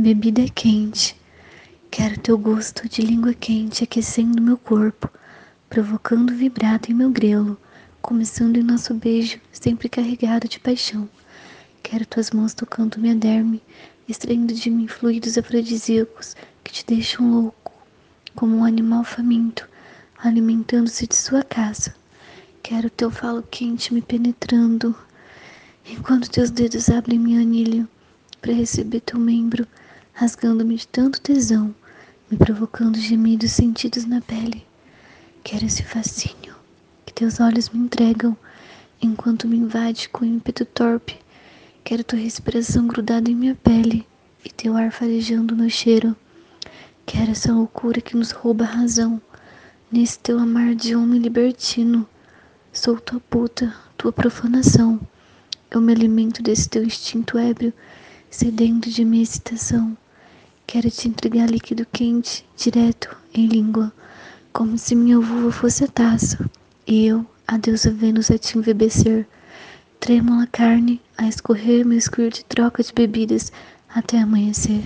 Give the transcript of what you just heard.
Bebida quente. Quero teu gosto de língua quente aquecendo meu corpo, provocando vibrato em meu grelo, começando em nosso beijo, sempre carregado de paixão. Quero tuas mãos tocando minha derme, extraindo de mim fluidos afrodisíacos que te deixam louco, como um animal faminto, alimentando-se de sua caça. Quero teu falo quente me penetrando, enquanto teus dedos abrem meu anilho para receber teu membro rasgando-me de tanto tesão, me provocando gemidos sentidos na pele. Quero esse fascínio que teus olhos me entregam enquanto me invade com ímpeto torpe. Quero tua respiração grudada em minha pele e teu ar farejando meu cheiro. Quero essa loucura que nos rouba a razão. Nesse teu amar de homem libertino, sou tua puta, tua profanação. Eu me alimento desse teu instinto ébrio, sedento de minha excitação. Quero te entregar líquido quente, direto, em língua, como se minha vulva fosse a taça, e eu, a deusa Vênus, a te embebecer. Trêmula carne, a escorrer meu squirt troca de bebidas até amanhecer.